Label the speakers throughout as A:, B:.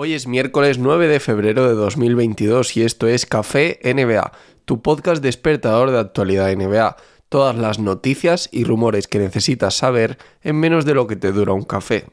A: Hoy es miércoles 9 de febrero de 2022 y esto es Café NBA, tu podcast despertador de actualidad NBA. Todas las noticias y rumores que necesitas saber en menos de lo que te dura un café.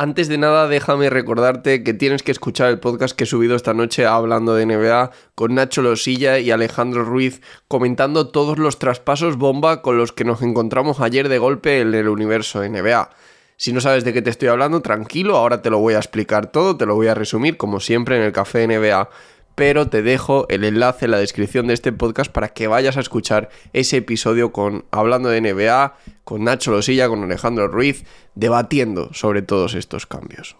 A: Antes de nada, déjame recordarte que tienes que escuchar el podcast que he subido esta noche hablando de NBA con Nacho Losilla y Alejandro Ruiz comentando todos los traspasos bomba con los que nos encontramos ayer de golpe en el universo NBA. Si no sabes de qué te estoy hablando, tranquilo, ahora te lo voy a explicar todo, te lo voy a resumir como siempre en el Café NBA pero te dejo el enlace en la descripción de este podcast para que vayas a escuchar ese episodio con hablando de NBA, con Nacho Losilla, con Alejandro Ruiz, debatiendo sobre todos estos cambios.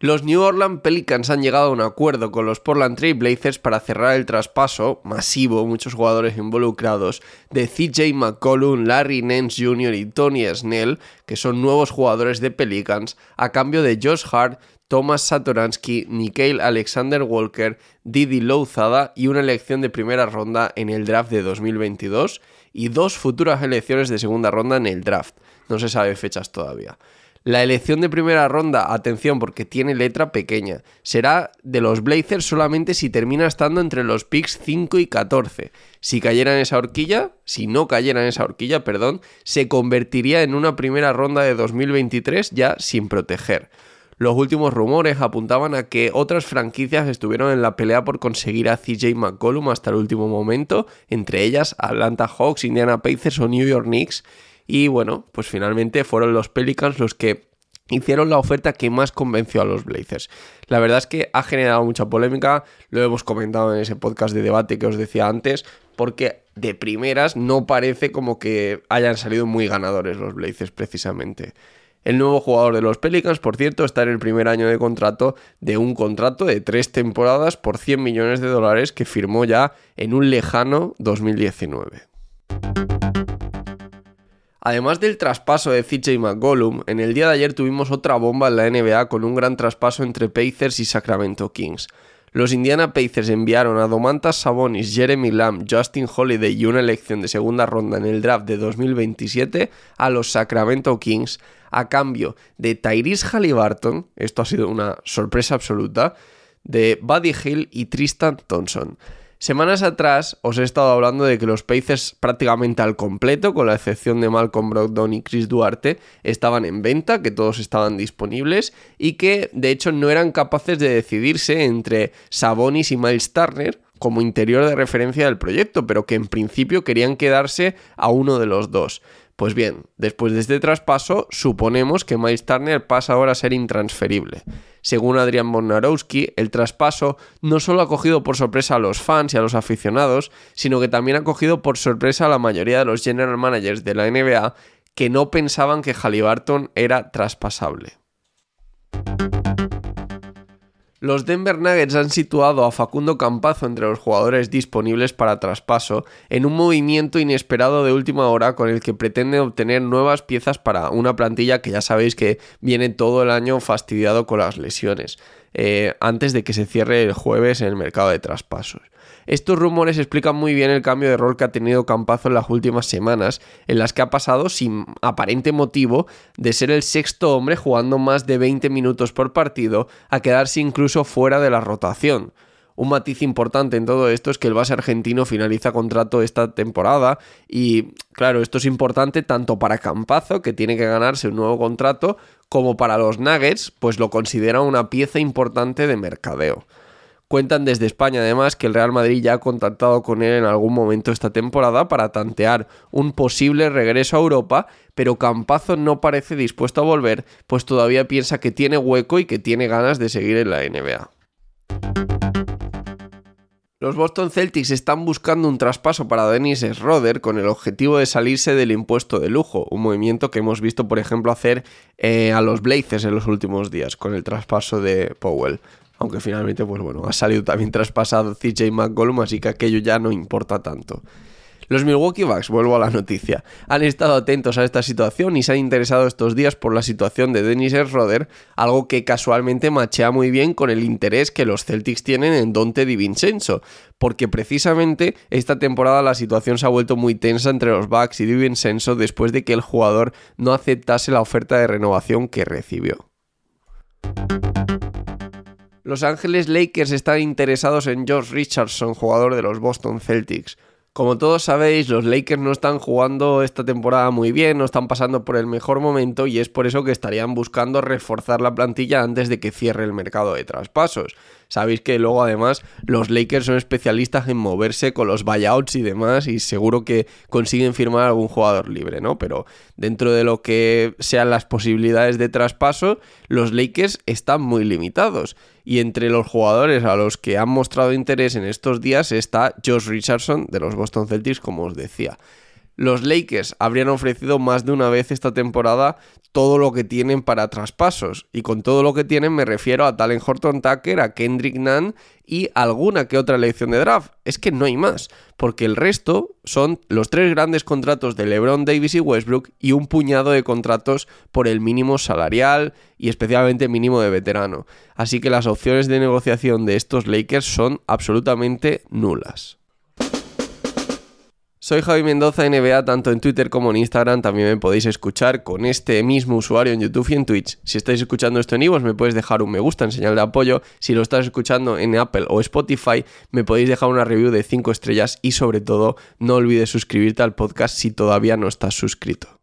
A: Los New Orleans Pelicans han llegado a un acuerdo con los Portland Trail Blazers para cerrar el traspaso masivo, muchos jugadores involucrados, de CJ McCollum, Larry Nance Jr. y Tony Snell, que son nuevos jugadores de Pelicans, a cambio de Josh Hart, Thomas Satoransky, Nikhil Alexander Walker, Didi Louzada y una elección de primera ronda en el draft de 2022 y dos futuras elecciones de segunda ronda en el draft. No se sabe fechas todavía. La elección de primera ronda, atención porque tiene letra pequeña, será de los Blazers solamente si termina estando entre los picks 5 y 14. Si cayera en esa horquilla, si no cayera en esa horquilla, perdón, se convertiría en una primera ronda de 2023 ya sin proteger. Los últimos rumores apuntaban a que otras franquicias estuvieron en la pelea por conseguir a CJ McCollum hasta el último momento, entre ellas Atlanta Hawks, Indiana Pacers o New York Knicks. Y bueno, pues finalmente fueron los Pelicans los que hicieron la oferta que más convenció a los Blazers. La verdad es que ha generado mucha polémica, lo hemos comentado en ese podcast de debate que os decía antes, porque de primeras no parece como que hayan salido muy ganadores los Blazers precisamente. El nuevo jugador de los Pelicans, por cierto, está en el primer año de contrato de un contrato de tres temporadas por 100 millones de dólares que firmó ya en un lejano 2019. Además del traspaso de CJ McGollum, en el día de ayer tuvimos otra bomba en la NBA con un gran traspaso entre Pacers y Sacramento Kings. Los Indiana Pacers enviaron a Domantas Sabonis, Jeremy Lamb, Justin Holiday y una elección de segunda ronda en el draft de 2027 a los Sacramento Kings a cambio de Tyrese Halliburton, esto ha sido una sorpresa absoluta, de Buddy Hill y Tristan Thompson. Semanas atrás os he estado hablando de que los Pacers prácticamente al completo, con la excepción de Malcolm Brogdon y Chris Duarte, estaban en venta, que todos estaban disponibles y que de hecho no eran capaces de decidirse entre Sabonis y Miles Turner como interior de referencia del proyecto, pero que en principio querían quedarse a uno de los dos. Pues bien, después de este traspaso, suponemos que Miles Turner pasa ahora a ser intransferible. Según Adrian Bonarowski, el traspaso no solo ha cogido por sorpresa a los fans y a los aficionados, sino que también ha cogido por sorpresa a la mayoría de los general managers de la NBA que no pensaban que Halliburton era traspasable. Los Denver Nuggets han situado a Facundo Campazo entre los jugadores disponibles para traspaso en un movimiento inesperado de última hora con el que pretenden obtener nuevas piezas para una plantilla que ya sabéis que viene todo el año fastidiado con las lesiones, eh, antes de que se cierre el jueves en el mercado de traspasos. Estos rumores explican muy bien el cambio de rol que ha tenido Campazo en las últimas semanas, en las que ha pasado sin aparente motivo de ser el sexto hombre jugando más de 20 minutos por partido a quedarse incluso fuera de la rotación. Un matiz importante en todo esto es que el base argentino finaliza contrato esta temporada y claro, esto es importante tanto para Campazo, que tiene que ganarse un nuevo contrato, como para los Nuggets, pues lo considera una pieza importante de mercadeo. Cuentan desde España además que el Real Madrid ya ha contactado con él en algún momento esta temporada para tantear un posible regreso a Europa, pero Campazo no parece dispuesto a volver, pues todavía piensa que tiene hueco y que tiene ganas de seguir en la NBA. Los Boston Celtics están buscando un traspaso para Dennis Schroeder con el objetivo de salirse del impuesto de lujo, un movimiento que hemos visto, por ejemplo, hacer eh, a los Blazers en los últimos días con el traspaso de Powell aunque finalmente, pues bueno, ha salido también traspasado CJ McCollum, así que aquello ya no importa tanto. Los Milwaukee Bucks, vuelvo a la noticia, han estado atentos a esta situación y se han interesado estos días por la situación de Dennis Schroeder, algo que casualmente machea muy bien con el interés que los Celtics tienen en Dante DiVincenzo, porque precisamente esta temporada la situación se ha vuelto muy tensa entre los Bucks y DiVincenzo después de que el jugador no aceptase la oferta de renovación que recibió. Los Ángeles Lakers están interesados en George Richardson, jugador de los Boston Celtics. Como todos sabéis, los Lakers no están jugando esta temporada muy bien, no están pasando por el mejor momento y es por eso que estarían buscando reforzar la plantilla antes de que cierre el mercado de traspasos. Sabéis que luego además los Lakers son especialistas en moverse con los buyouts y demás y seguro que consiguen firmar algún jugador libre, ¿no? Pero dentro de lo que sean las posibilidades de traspaso, los Lakers están muy limitados. Y entre los jugadores a los que han mostrado interés en estos días está Josh Richardson de los Boston Celtics, como os decía los Lakers habrían ofrecido más de una vez esta temporada todo lo que tienen para traspasos. Y con todo lo que tienen me refiero a Talen Horton Tucker, a Kendrick Nunn y alguna que otra elección de draft. Es que no hay más, porque el resto son los tres grandes contratos de LeBron Davis y Westbrook y un puñado de contratos por el mínimo salarial y especialmente mínimo de veterano. Así que las opciones de negociación de estos Lakers son absolutamente nulas. Soy Javi Mendoza NBA, tanto en Twitter como en Instagram. También me podéis escuchar con este mismo usuario en YouTube y en Twitch. Si estáis escuchando esto en iVoox, me puedes dejar un me gusta en señal de apoyo. Si lo estás escuchando en Apple o Spotify, me podéis dejar una review de 5 estrellas y sobre todo, no olvides suscribirte al podcast si todavía no estás suscrito.